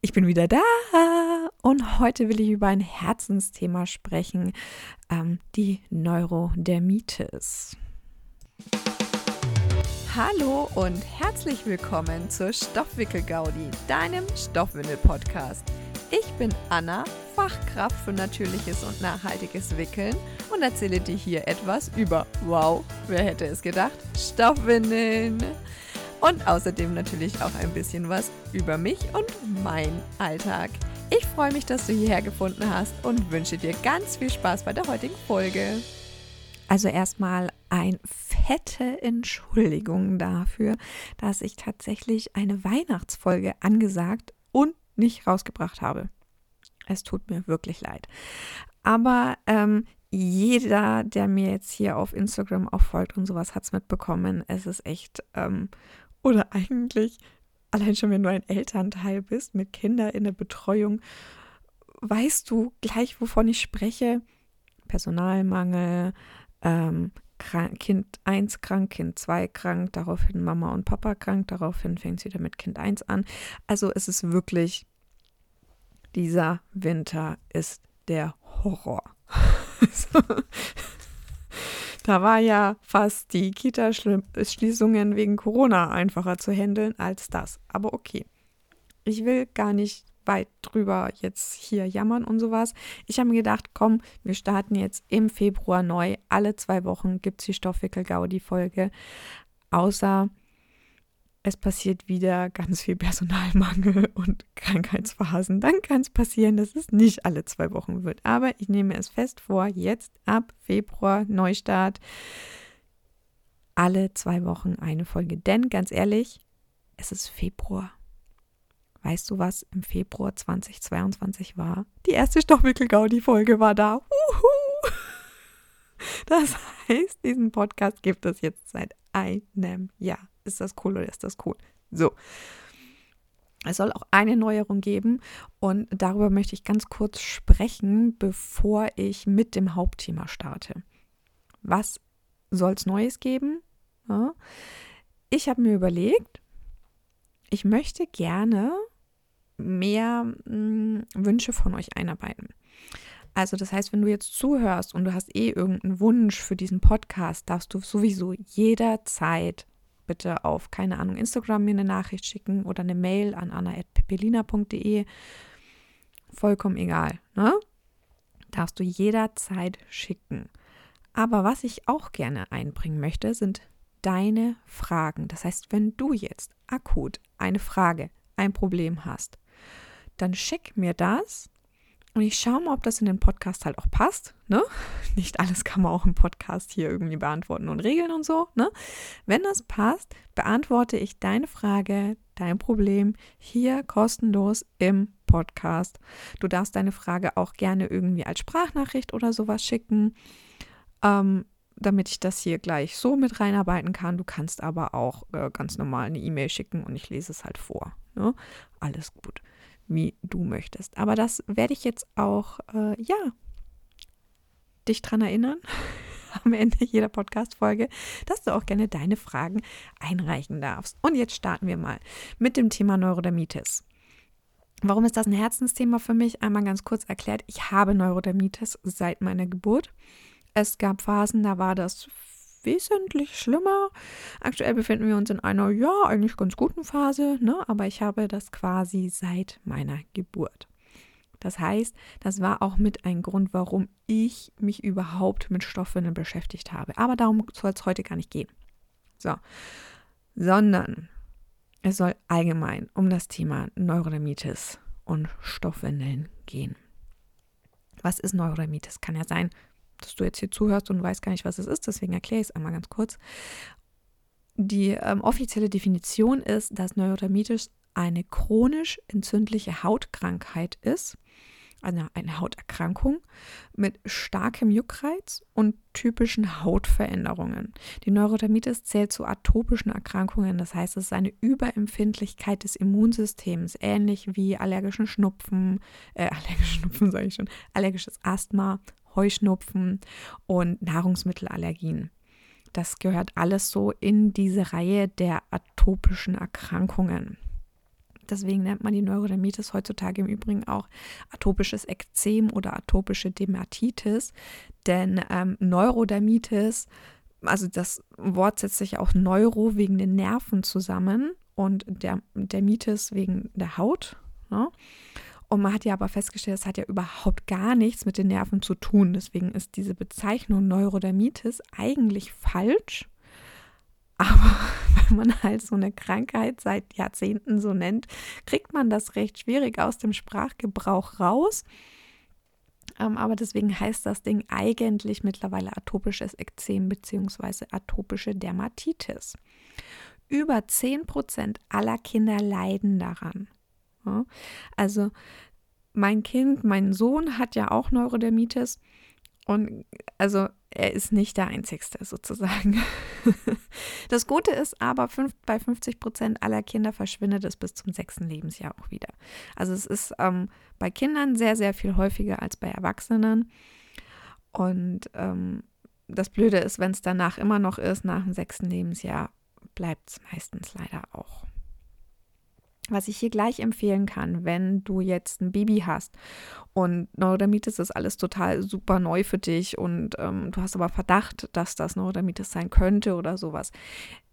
Ich bin wieder da und heute will ich über ein Herzensthema sprechen, ähm, die Neurodermitis. Hallo und herzlich willkommen zur Stoffwickel-Gaudi, deinem Stoffwindel-Podcast. Ich bin Anna, Fachkraft für natürliches und nachhaltiges Wickeln und erzähle dir hier etwas über, wow, wer hätte es gedacht, Stoffwindeln und außerdem natürlich auch ein bisschen was über mich und mein Alltag. Ich freue mich, dass du hierher gefunden hast und wünsche dir ganz viel Spaß bei der heutigen Folge. Also erstmal ein fette Entschuldigung dafür, dass ich tatsächlich eine Weihnachtsfolge angesagt und nicht rausgebracht habe. Es tut mir wirklich leid. Aber ähm, jeder, der mir jetzt hier auf Instagram auch folgt und sowas, hat es mitbekommen. Es ist echt ähm, oder eigentlich, allein schon, wenn du ein Elternteil bist mit Kindern in der Betreuung, weißt du gleich, wovon ich spreche. Personalmangel, ähm, Kind 1 krank, Kind 2 krank, daraufhin Mama und Papa krank, daraufhin fängt es wieder mit Kind 1 an. Also es ist wirklich, dieser Winter ist der Horror. Da war ja fast die Kita-Schließungen wegen Corona einfacher zu handeln als das. Aber okay. Ich will gar nicht weit drüber jetzt hier jammern und sowas. Ich habe mir gedacht, komm, wir starten jetzt im Februar neu. Alle zwei Wochen gibt es die Stoffwickel-Gaudi-Folge. Außer es passiert wieder ganz viel Personalmangel und Krankheitsphasen, dann kann es passieren, dass es nicht alle zwei Wochen wird. Aber ich nehme es fest vor, jetzt ab Februar Neustart, alle zwei Wochen eine Folge. Denn ganz ehrlich, es ist Februar. Weißt du, was im Februar 2022 war? Die erste Stoffwickel-Gaudi-Folge war da. Uhu. Das heißt, diesen Podcast gibt es jetzt seit einem Jahr. Ist das cool oder ist das cool? So. Es soll auch eine Neuerung geben und darüber möchte ich ganz kurz sprechen, bevor ich mit dem Hauptthema starte. Was soll es Neues geben? Ja. Ich habe mir überlegt, ich möchte gerne mehr mh, hm, Wünsche von euch einarbeiten. Also das heißt, wenn du jetzt zuhörst und du hast eh irgendeinen Wunsch für diesen Podcast, darfst du sowieso jederzeit bitte auf, keine Ahnung, Instagram mir eine Nachricht schicken oder eine Mail an anna.pepelina.de. Vollkommen egal, ne? Darfst du jederzeit schicken. Aber was ich auch gerne einbringen möchte, sind deine Fragen. Das heißt, wenn du jetzt akut eine Frage, ein Problem hast, dann schick mir das und ich schaue mal, ob das in den Podcast halt auch passt. Ne? Nicht alles kann man auch im Podcast hier irgendwie beantworten und regeln und so. Ne? Wenn das passt, beantworte ich deine Frage, dein Problem hier kostenlos im Podcast. Du darfst deine Frage auch gerne irgendwie als Sprachnachricht oder sowas schicken, ähm, damit ich das hier gleich so mit reinarbeiten kann. Du kannst aber auch äh, ganz normal eine E-Mail schicken und ich lese es halt vor. Ne? Alles gut wie du möchtest. Aber das werde ich jetzt auch, äh, ja, dich dran erinnern, am Ende jeder Podcast-Folge, dass du auch gerne deine Fragen einreichen darfst. Und jetzt starten wir mal mit dem Thema Neurodermitis. Warum ist das ein Herzensthema für mich? Einmal ganz kurz erklärt, ich habe Neurodermitis seit meiner Geburt. Es gab Phasen, da war das wesentlich schlimmer. Aktuell befinden wir uns in einer, ja, eigentlich ganz guten Phase, ne? aber ich habe das quasi seit meiner Geburt. Das heißt, das war auch mit ein Grund, warum ich mich überhaupt mit Stoffwindeln beschäftigt habe. Aber darum soll es heute gar nicht gehen. So, sondern es soll allgemein um das Thema Neurodermitis und Stoffwindeln gehen. Was ist Neurodermitis? Kann ja sein, dass du jetzt hier zuhörst und weißt gar nicht, was es ist. Deswegen erkläre ich es einmal ganz kurz. Die ähm, offizielle Definition ist, dass Neurodermitis eine chronisch entzündliche Hautkrankheit ist, eine, eine Hauterkrankung mit starkem Juckreiz und typischen Hautveränderungen. Die Neurodermitis zählt zu atopischen Erkrankungen, das heißt, es ist eine Überempfindlichkeit des Immunsystems, ähnlich wie allergischen Schnupfen, äh, allergische Schnupfen sage ich schon, allergisches Asthma Heuschnupfen und Nahrungsmittelallergien. Das gehört alles so in diese Reihe der atopischen Erkrankungen. Deswegen nennt man die Neurodermitis heutzutage im Übrigen auch atopisches Ekzem oder atopische Dermatitis. Denn ähm, Neurodermitis, also das Wort setzt sich auch Neuro wegen den Nerven zusammen und der Dermitis wegen der Haut. Ne? Und man hat ja aber festgestellt, es hat ja überhaupt gar nichts mit den Nerven zu tun. Deswegen ist diese Bezeichnung Neurodermitis eigentlich falsch. Aber wenn man halt so eine Krankheit seit Jahrzehnten so nennt, kriegt man das recht schwierig aus dem Sprachgebrauch raus. Ähm, aber deswegen heißt das Ding eigentlich mittlerweile atopisches Ekzem bzw. atopische Dermatitis. Über 10% aller Kinder leiden daran. Ja? Also mein Kind, mein Sohn hat ja auch Neurodermitis und also er ist nicht der Einzigste sozusagen. Das Gute ist aber, bei 50 Prozent aller Kinder verschwindet es bis zum sechsten Lebensjahr auch wieder. Also es ist ähm, bei Kindern sehr, sehr viel häufiger als bei Erwachsenen. Und ähm, das Blöde ist, wenn es danach immer noch ist, nach dem sechsten Lebensjahr, bleibt es meistens leider auch. Was ich hier gleich empfehlen kann, wenn du jetzt ein Baby hast und Neurodermitis ist alles total super neu für dich und ähm, du hast aber Verdacht, dass das Neurodermitis sein könnte oder sowas.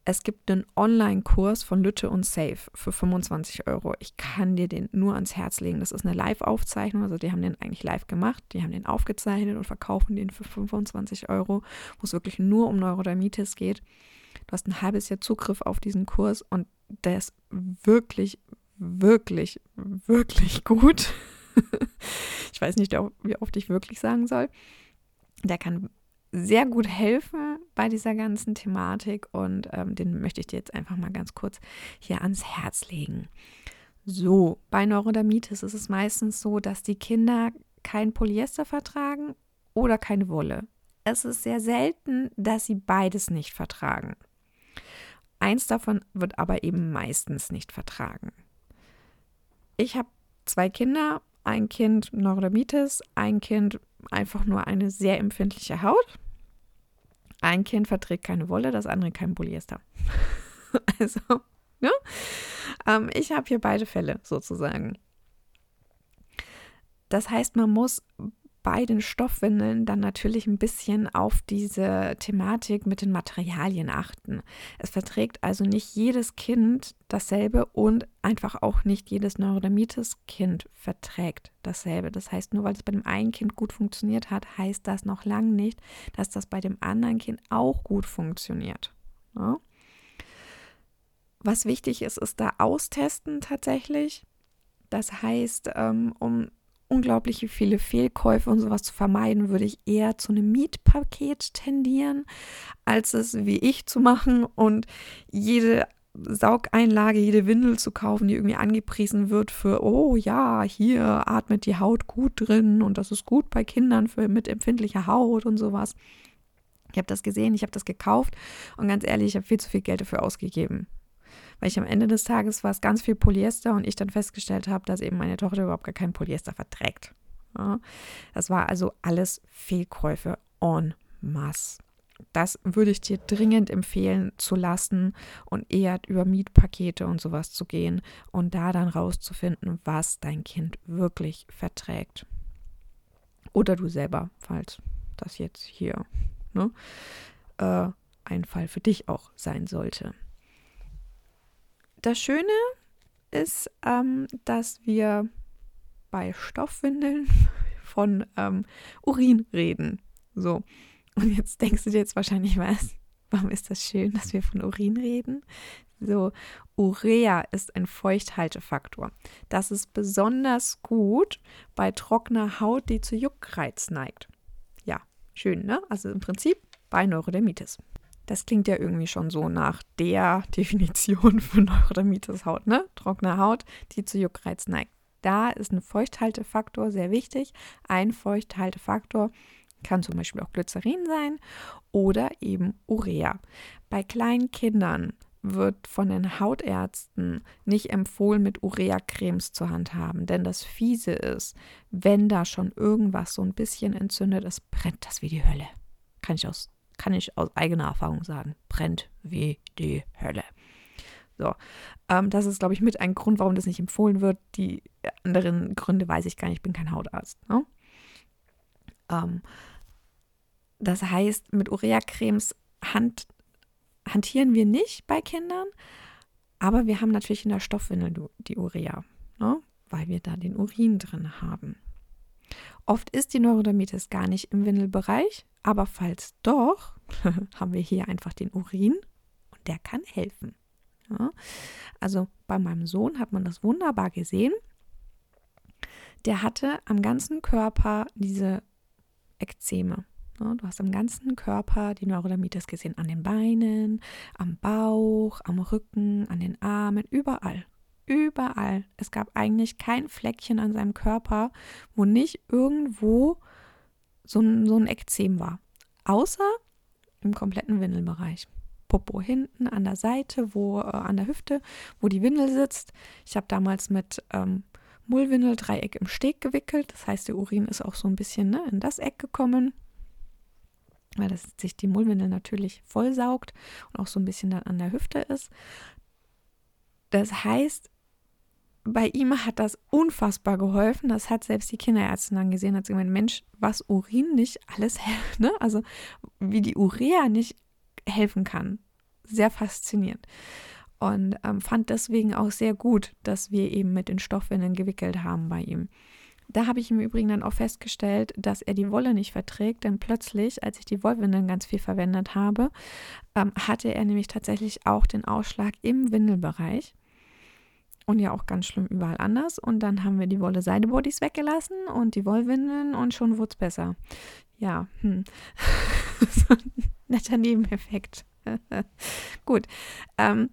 Es gibt einen Online-Kurs von Lütte und Safe für 25 Euro. Ich kann dir den nur ans Herz legen. Das ist eine Live-Aufzeichnung, also die haben den eigentlich live gemacht. Die haben den aufgezeichnet und verkaufen den für 25 Euro, wo es wirklich nur um Neurodermitis geht. Du hast ein halbes Jahr Zugriff auf diesen Kurs und der ist wirklich, wirklich, wirklich gut. ich weiß nicht, wie oft ich wirklich sagen soll. Der kann sehr gut helfen bei dieser ganzen Thematik und ähm, den möchte ich dir jetzt einfach mal ganz kurz hier ans Herz legen. So, bei Neurodermitis ist es meistens so, dass die Kinder kein Polyester vertragen oder keine Wolle. Es ist sehr selten, dass sie beides nicht vertragen. Eins davon wird aber eben meistens nicht vertragen. Ich habe zwei Kinder, ein Kind Neurodermitis, ein Kind einfach nur eine sehr empfindliche Haut. Ein Kind verträgt keine Wolle, das andere kein Polyester. also, ne? Ähm, ich habe hier beide Fälle sozusagen. Das heißt, man muss bei den Stoffwindeln dann natürlich ein bisschen auf diese Thematik mit den Materialien achten. Es verträgt also nicht jedes Kind dasselbe und einfach auch nicht jedes Neurodermitis-Kind verträgt dasselbe. Das heißt, nur weil es bei dem einen Kind gut funktioniert hat, heißt das noch lange nicht, dass das bei dem anderen Kind auch gut funktioniert. Ja? Was wichtig ist, ist da austesten tatsächlich. Das heißt, ähm, um unglaublich viele Fehlkäufe und sowas zu vermeiden, würde ich eher zu einem Mietpaket tendieren, als es wie ich zu machen und jede Saugeinlage, jede Windel zu kaufen, die irgendwie angepriesen wird für, oh ja, hier atmet die Haut gut drin und das ist gut bei Kindern für, mit empfindlicher Haut und sowas. Ich habe das gesehen, ich habe das gekauft und ganz ehrlich, ich habe viel zu viel Geld dafür ausgegeben weil ich am Ende des Tages war es ganz viel Polyester und ich dann festgestellt habe, dass eben meine Tochter überhaupt gar kein Polyester verträgt. Ja, das war also alles Fehlkäufe en masse. Das würde ich dir dringend empfehlen zu lassen und eher über Mietpakete und sowas zu gehen und da dann rauszufinden, was dein Kind wirklich verträgt. Oder du selber, falls das jetzt hier ne, äh, ein Fall für dich auch sein sollte. Das Schöne ist, ähm, dass wir bei Stoffwindeln von ähm, Urin reden. So. Und jetzt denkst du dir jetzt wahrscheinlich, was? Warum ist das schön, dass wir von Urin reden? So, Urea ist ein Feuchthaltefaktor. Das ist besonders gut bei trockener Haut, die zu Juckreiz neigt. Ja, schön, ne? Also im Prinzip bei Neurodermitis. Das klingt ja irgendwie schon so nach der Definition für Neurodermitis-Haut, ne? Trockene Haut, die zu Juckreiz neigt. Da ist ein Feuchthaltefaktor sehr wichtig. Ein Feuchthaltefaktor kann zum Beispiel auch Glycerin sein oder eben Urea. Bei kleinen Kindern wird von den Hautärzten nicht empfohlen, mit Urea-Cremes zu handhaben, denn das Fiese ist, wenn da schon irgendwas so ein bisschen entzündet ist, brennt das wie die Hölle. Kann ich aus kann ich aus eigener Erfahrung sagen, brennt wie die Hölle. So, ähm, das ist, glaube ich, mit ein Grund, warum das nicht empfohlen wird. Die anderen Gründe weiß ich gar nicht, ich bin kein Hautarzt. Ne? Ähm, das heißt, mit Urea-Cremes hand, hantieren wir nicht bei Kindern, aber wir haben natürlich in der Stoffwindel die Urea, ne? weil wir da den Urin drin haben. Oft ist die Neurodermitis gar nicht im Windelbereich, aber falls doch, haben wir hier einfach den Urin und der kann helfen. Ja? Also bei meinem Sohn hat man das wunderbar gesehen. Der hatte am ganzen Körper diese Ekzeme. Ja, du hast am ganzen Körper die Neurodermitis gesehen, an den Beinen, am Bauch, am Rücken, an den Armen, überall. Überall. Es gab eigentlich kein Fleckchen an seinem Körper, wo nicht irgendwo so ein, so ein Ekzem war. Außer im kompletten Windelbereich. Popo hinten an der Seite, wo äh, an der Hüfte, wo die Windel sitzt. Ich habe damals mit ähm, Mullwindeldreieck im Steg gewickelt. Das heißt, der Urin ist auch so ein bisschen ne, in das Eck gekommen, weil das sich die Mullwindel natürlich vollsaugt und auch so ein bisschen dann an der Hüfte ist. Das heißt, bei ihm hat das unfassbar geholfen. Das hat selbst die Kinderärztin dann gesehen, hat sie gemeint, Mensch, was Urin nicht alles hilft, ne? Also wie die Urea nicht helfen kann. Sehr faszinierend. Und ähm, fand deswegen auch sehr gut, dass wir eben mit den Stoffwindeln gewickelt haben bei ihm. Da habe ich im Übrigen dann auch festgestellt, dass er die Wolle nicht verträgt, denn plötzlich, als ich die Wollwindeln ganz viel verwendet habe, ähm, hatte er nämlich tatsächlich auch den Ausschlag im Windelbereich und ja auch ganz schlimm überall anders. Und dann haben wir die Wolle-Seide-Bodies weggelassen und die Wollwindeln und schon wurde es besser. Ja, hm. so ein netter Nebeneffekt. Gut. Ähm,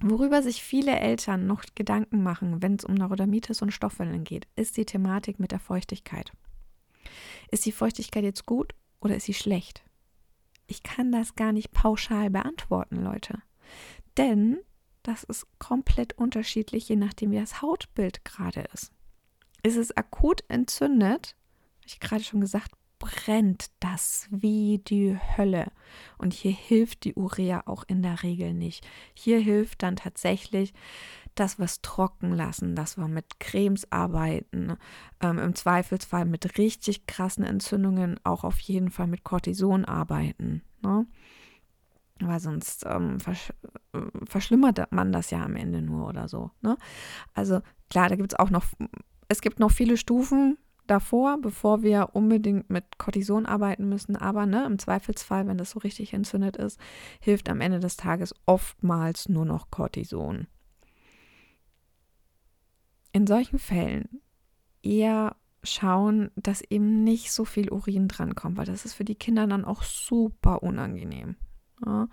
worüber sich viele Eltern noch Gedanken machen, wenn es um Neurodermitis und Stoffwindeln geht, ist die Thematik mit der Feuchtigkeit. Ist die Feuchtigkeit jetzt gut oder ist sie schlecht? Ich kann das gar nicht pauschal beantworten, Leute. Denn das ist komplett unterschiedlich, je nachdem, wie das Hautbild gerade ist. Ist es akut entzündet, habe ich gerade schon gesagt, brennt das wie die Hölle. Und hier hilft die Urea auch in der Regel nicht. Hier hilft dann tatsächlich dass wir es trocken lassen, dass wir mit Cremes arbeiten, ähm, im Zweifelsfall mit richtig krassen Entzündungen auch auf jeden Fall mit Cortison arbeiten. Ne? Weil sonst ähm, versch äh, verschlimmert man das ja am Ende nur oder so. Ne? Also klar, da gibt es auch noch, es gibt noch viele Stufen davor, bevor wir unbedingt mit Cortison arbeiten müssen. Aber ne, im Zweifelsfall, wenn das so richtig entzündet ist, hilft am Ende des Tages oftmals nur noch Cortison. In solchen Fällen eher schauen, dass eben nicht so viel Urin drankommt, weil das ist für die Kinder dann auch super unangenehm. Ja,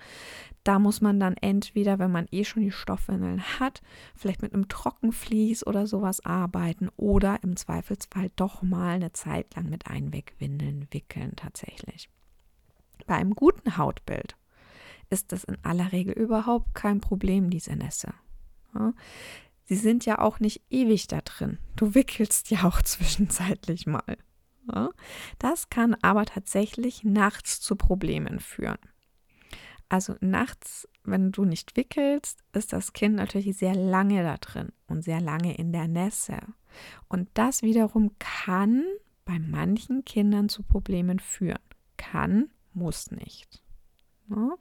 da muss man dann entweder, wenn man eh schon die Stoffwindeln hat, vielleicht mit einem Trockenvlies oder sowas arbeiten oder im Zweifelsfall doch mal eine Zeit lang mit Einwegwindeln wickeln tatsächlich. Bei einem guten Hautbild ist das in aller Regel überhaupt kein Problem, diese Nässe. Ja, sie sind ja auch nicht ewig da drin. Du wickelst ja auch zwischenzeitlich mal. Ja, das kann aber tatsächlich nachts zu Problemen führen. Also nachts, wenn du nicht wickelst, ist das Kind natürlich sehr lange da drin und sehr lange in der Nässe. Und das wiederum kann bei manchen Kindern zu Problemen führen. Kann, muss nicht. Ne?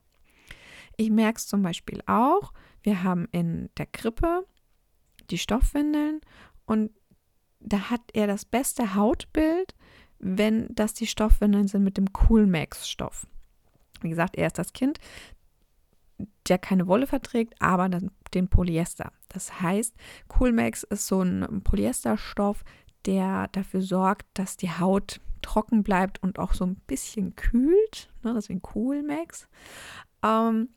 Ich merke es zum Beispiel auch. Wir haben in der Krippe die Stoffwindeln und da hat er das beste Hautbild, wenn das die Stoffwindeln sind mit dem Coolmax-Stoff. Wie gesagt, er ist das Kind, der keine Wolle verträgt, aber den Polyester. Das heißt, Coolmax ist so ein Polyesterstoff, der dafür sorgt, dass die Haut trocken bleibt und auch so ein bisschen kühlt. Ne, deswegen Coolmax. Ähm,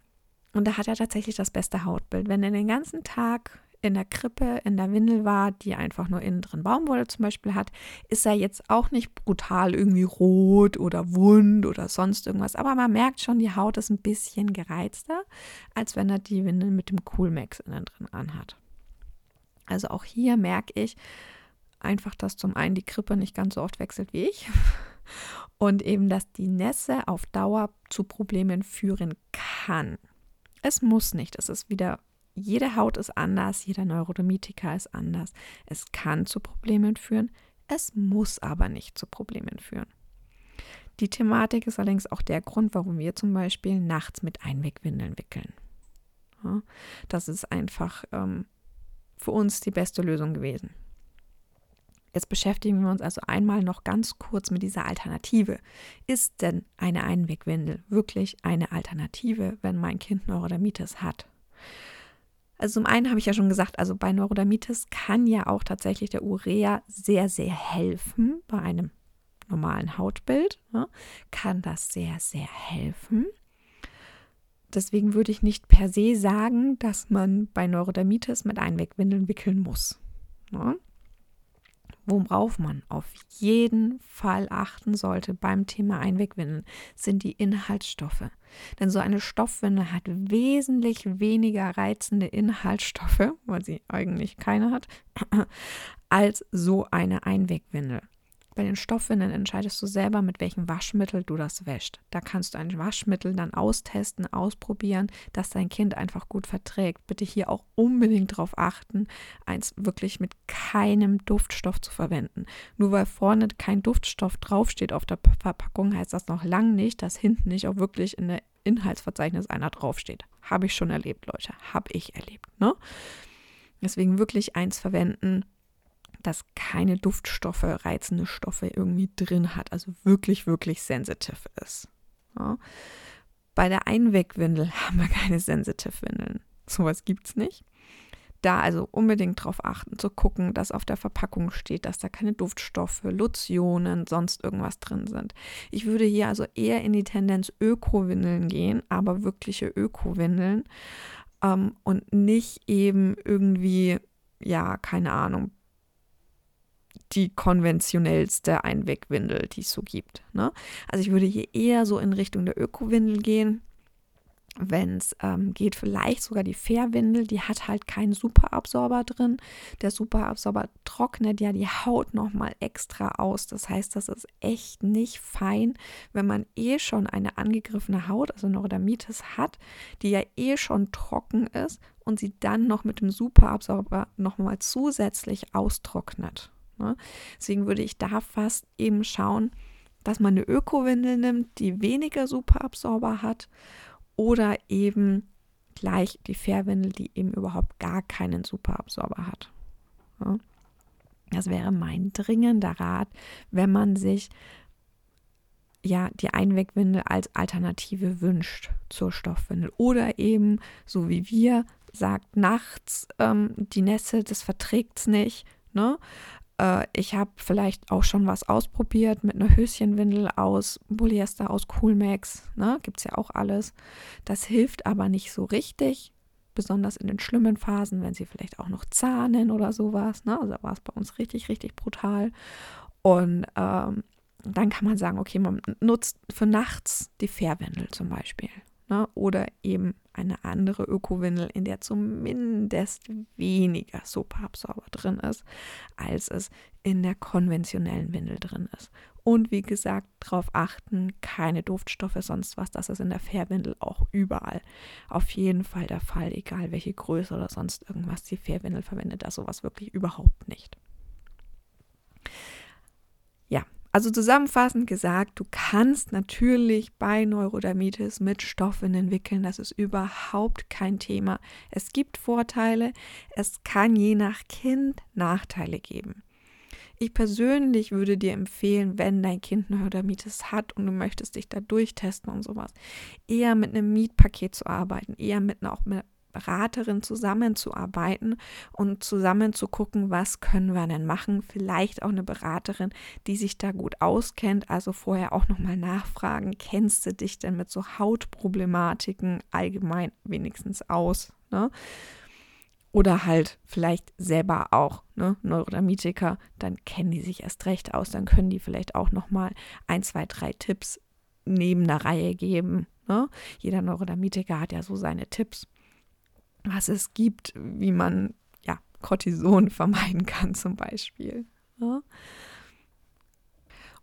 und da hat er tatsächlich das beste Hautbild. Wenn er den ganzen Tag in der Krippe, in der Windel war, die einfach nur innen drin Baumwolle zum Beispiel hat, ist er jetzt auch nicht brutal irgendwie rot oder wund oder sonst irgendwas. Aber man merkt schon, die Haut ist ein bisschen gereizter, als wenn er die Windel mit dem Coolmax innen drin anhat. Also auch hier merke ich einfach, dass zum einen die Krippe nicht ganz so oft wechselt wie ich und eben, dass die Nässe auf Dauer zu Problemen führen kann. Es muss nicht, es ist wieder jede Haut ist anders, jeder Neurodermitiker ist anders. Es kann zu Problemen führen, es muss aber nicht zu Problemen führen. Die Thematik ist allerdings auch der Grund, warum wir zum Beispiel nachts mit Einwegwindeln wickeln. Ja, das ist einfach ähm, für uns die beste Lösung gewesen. Jetzt beschäftigen wir uns also einmal noch ganz kurz mit dieser Alternative. Ist denn eine Einwegwindel wirklich eine Alternative, wenn mein Kind Neurodermitis hat? Also zum einen habe ich ja schon gesagt, also bei Neurodermitis kann ja auch tatsächlich der Urea sehr, sehr helfen. Bei einem normalen Hautbild ne, kann das sehr, sehr helfen. Deswegen würde ich nicht per se sagen, dass man bei Neurodermitis mit Einwegwindeln wickeln muss. Ne? Worauf man auf jeden Fall achten sollte beim Thema Einwegwindeln, sind die Inhaltsstoffe. Denn so eine Stoffwindel hat wesentlich weniger reizende Inhaltsstoffe, weil sie eigentlich keine hat, als so eine Einwegwindel. Bei den Stoffwindeln entscheidest du selber, mit welchem Waschmittel du das wäscht. Da kannst du ein Waschmittel dann austesten, ausprobieren, dass dein Kind einfach gut verträgt. Bitte hier auch unbedingt darauf achten, eins wirklich mit keinem Duftstoff zu verwenden. Nur weil vorne kein Duftstoff draufsteht auf der Verpackung, heißt das noch lange nicht, dass hinten nicht auch wirklich in der Inhaltsverzeichnis einer draufsteht. Habe ich schon erlebt, Leute. Habe ich erlebt. Ne? Deswegen wirklich eins verwenden, das keine Duftstoffe, reizende Stoffe irgendwie drin hat, also wirklich, wirklich sensitiv ist. Ja. Bei der Einwegwindel haben wir keine Sensitive-Windeln. Sowas gibt es nicht. Da also unbedingt darauf achten, zu gucken, dass auf der Verpackung steht, dass da keine Duftstoffe, Lotionen, sonst irgendwas drin sind. Ich würde hier also eher in die Tendenz Öko-Windeln gehen, aber wirkliche Öko-Windeln ähm, und nicht eben irgendwie, ja, keine Ahnung, die konventionellste Einwegwindel, die es so gibt. Ne? Also ich würde hier eher so in Richtung der Ökowindel gehen. Wenn es ähm, geht, vielleicht sogar die Fairwindel, die hat halt keinen Superabsorber drin. Der Superabsorber trocknet ja die Haut nochmal extra aus. Das heißt, das ist echt nicht fein, wenn man eh schon eine angegriffene Haut, also Neurodermitis hat, die ja eh schon trocken ist und sie dann noch mit dem Superabsorber nochmal zusätzlich austrocknet. Ne? Deswegen würde ich da fast eben schauen, dass man eine Ökowindel nimmt, die weniger Superabsorber hat oder eben gleich die Fairwindel, die eben überhaupt gar keinen Superabsorber hat. Ne? Das wäre mein dringender Rat, wenn man sich ja die Einwegwindel als Alternative wünscht zur Stoffwindel oder eben so wie wir sagt nachts ähm, die Nässe, das verträgt es nicht, ne? Äh, ich habe vielleicht auch schon was ausprobiert mit einer Höschenwindel aus Polyester, aus Coolmax. Ne? Gibt es ja auch alles. Das hilft aber nicht so richtig. Besonders in den schlimmen Phasen, wenn sie vielleicht auch noch zahnen oder sowas. Ne? Also war es bei uns richtig, richtig brutal. Und ähm, dann kann man sagen, okay, man nutzt für nachts die Fairwindel zum Beispiel. Ne? Oder eben eine andere Ökowindel, in der zumindest weniger Superabsorber drin ist, als es in der konventionellen Windel drin ist. Und wie gesagt, darauf achten, keine Duftstoffe, sonst was. Das ist in der Fairwindel auch überall auf jeden Fall der Fall, egal welche Größe oder sonst irgendwas die Fairwindel verwendet. Da sowas wirklich überhaupt nicht. Also zusammenfassend gesagt, du kannst natürlich bei Neurodermitis mit Stoffen entwickeln. Das ist überhaupt kein Thema. Es gibt Vorteile. Es kann je nach Kind Nachteile geben. Ich persönlich würde dir empfehlen, wenn dein Kind Neurodermitis hat und du möchtest dich da durchtesten und sowas, eher mit einem Mietpaket zu arbeiten, eher mit auch mit Beraterin zusammenzuarbeiten und zusammen zu gucken, was können wir denn machen. Vielleicht auch eine Beraterin, die sich da gut auskennt. Also vorher auch nochmal nachfragen, kennst du dich denn mit so Hautproblematiken allgemein wenigstens aus? Ne? Oder halt vielleicht selber auch ne, Neurodermitiker, dann kennen die sich erst recht aus, dann können die vielleicht auch nochmal ein, zwei, drei Tipps neben der Reihe geben. Ne? Jeder Neurodermitiker hat ja so seine Tipps was es gibt, wie man ja Cortison vermeiden kann zum Beispiel. Ja.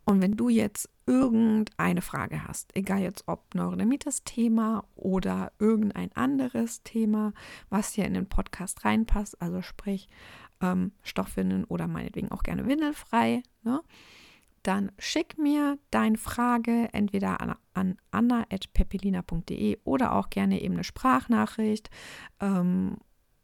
Und wenn du jetzt irgendeine Frage hast, egal jetzt ob Neurodermitis-Thema oder irgendein anderes Thema, was hier in den Podcast reinpasst, also sprich ähm, Stoffwindeln oder meinetwegen auch gerne windelfrei, ne? Dann schick mir deine Frage entweder an, an anna.pepelina.de oder auch gerne eben eine Sprachnachricht. Ähm,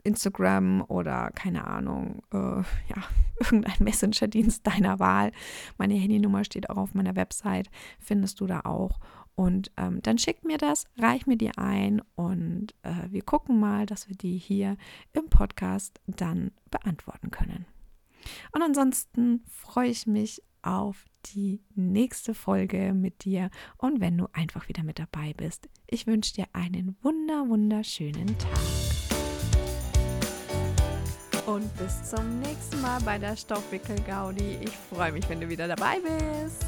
Instagram oder keine Ahnung, äh, ja, irgendein Messenger-Dienst deiner Wahl. Meine Handynummer steht auch auf meiner Website, findest du da auch. Und ähm, dann schick mir das, reich mir die ein und äh, wir gucken mal, dass wir die hier im Podcast dann beantworten können. Und ansonsten freue ich mich auf die nächste Folge mit dir und wenn du einfach wieder mit dabei bist. Ich wünsche dir einen wunder, wunderschönen Tag. Und bis zum nächsten Mal bei der Stoffwickel-Gaudi. Ich freue mich, wenn du wieder dabei bist.